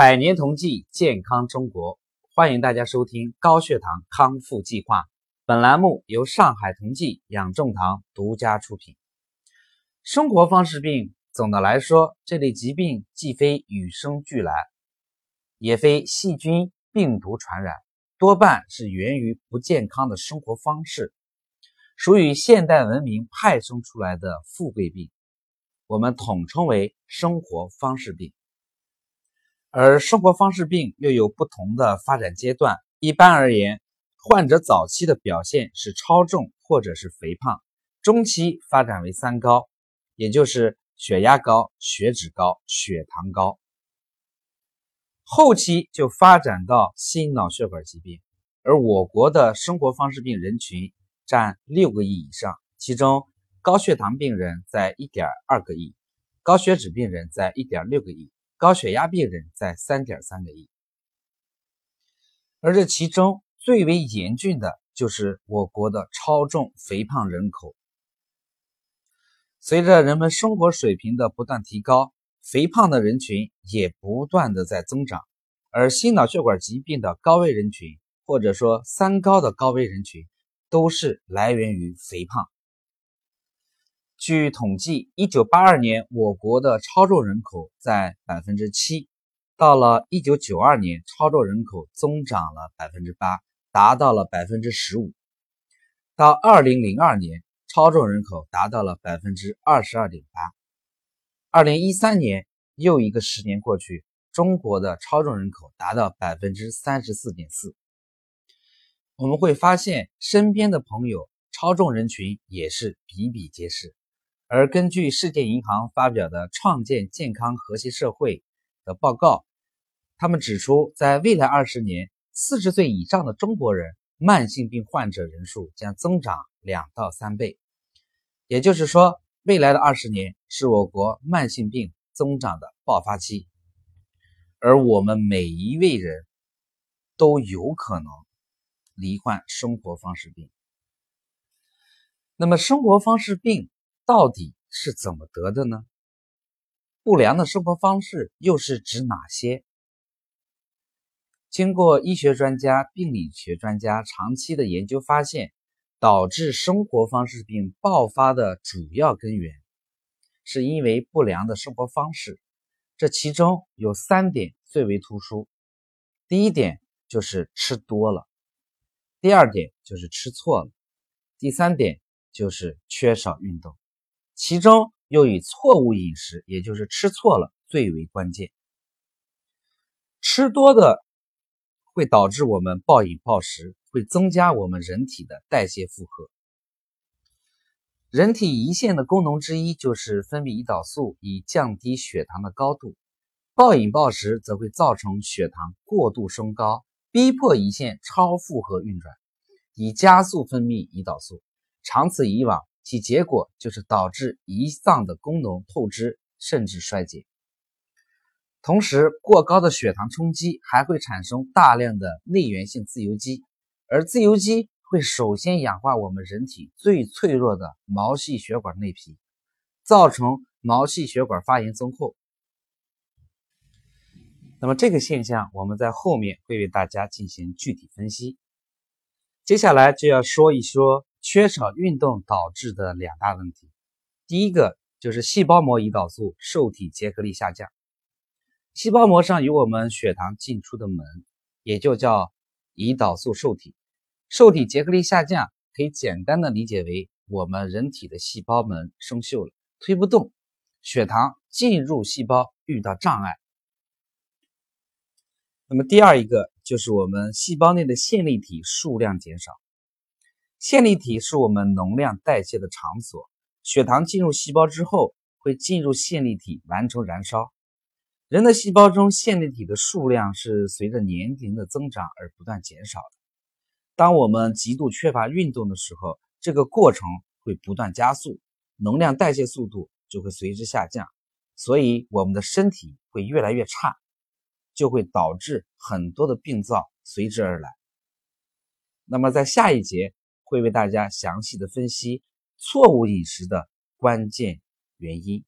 百年同济，健康中国，欢迎大家收听高血糖康复计划。本栏目由上海同济养正堂独家出品。生活方式病，总的来说，这类疾病既非与生俱来，也非细菌、病毒传染，多半是源于不健康的生活方式，属于现代文明派生出来的富贵病，我们统称为生活方式病。而生活方式病又有不同的发展阶段。一般而言，患者早期的表现是超重或者是肥胖，中期发展为三高，也就是血压高、血脂高、血糖高，后期就发展到心脑血管疾病。而我国的生活方式病人群占六个亿以上，其中高血糖病人在一点二个亿，高血脂病人在一点六个亿。高血压病人在三点三个亿，而这其中最为严峻的就是我国的超重肥胖人口。随着人们生活水平的不断提高，肥胖的人群也不断的在增长，而心脑血管疾病的高危人群，或者说三高的高危人群，都是来源于肥胖。据统计，一九八二年我国的超重人口在百分之七，到了一九九二年，超重人口增长了百分之八，达到了百分之十五。到二零零二年，超重人口达到了百分之二十二点八。二零一三年，又一个十年过去，中国的超重人口达到百分之三十四点四。我们会发现，身边的朋友超重人群也是比比皆是。而根据世界银行发表的《创建健康和谐社会》的报告，他们指出，在未来二十年，四十岁以上的中国人慢性病患者人数将增长两到三倍。也就是说，未来的二十年是我国慢性病增长的爆发期，而我们每一位人都有可能罹患生活方式病。那么，生活方式病。到底是怎么得的呢？不良的生活方式又是指哪些？经过医学专家、病理学专家长期的研究发现，导致生活方式病爆发的主要根源，是因为不良的生活方式。这其中有三点最为突出：第一点就是吃多了；第二点就是吃错了；第三点就是缺少运动。其中又以错误饮食，也就是吃错了最为关键。吃多的会导致我们暴饮暴食，会增加我们人体的代谢负荷。人体胰腺的功能之一就是分泌胰岛素，以降低血糖的高度。暴饮暴食则会造成血糖过度升高，逼迫胰腺超负荷运转，以加速分泌胰岛素。长此以往。其结果就是导致胰脏的功能透支，甚至衰竭。同时，过高的血糖冲击还会产生大量的内源性自由基，而自由基会首先氧化我们人体最脆弱的毛细血管内皮，造成毛细血管发炎增厚。那么这个现象，我们在后面会为大家进行具体分析。接下来就要说一说。缺少运动导致的两大问题，第一个就是细胞膜胰岛素受体结合力下降。细胞膜上有我们血糖进出的门，也就叫胰岛素受体。受体结合力下降，可以简单的理解为我们人体的细胞门生锈了，推不动，血糖进入细胞遇到障碍。那么第二一个就是我们细胞内的线粒体数量减少。线粒体是我们能量代谢的场所，血糖进入细胞之后，会进入线粒体完成燃烧。人的细胞中线粒体的数量是随着年龄的增长而不断减少的。当我们极度缺乏运动的时候，这个过程会不断加速，能量代谢速度就会随之下降，所以我们的身体会越来越差，就会导致很多的病灶随之而来。那么在下一节。会为大家详细的分析错误饮食的关键原因。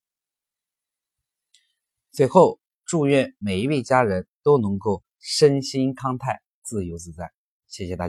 最后，祝愿每一位家人都能够身心康泰、自由自在。谢谢大家。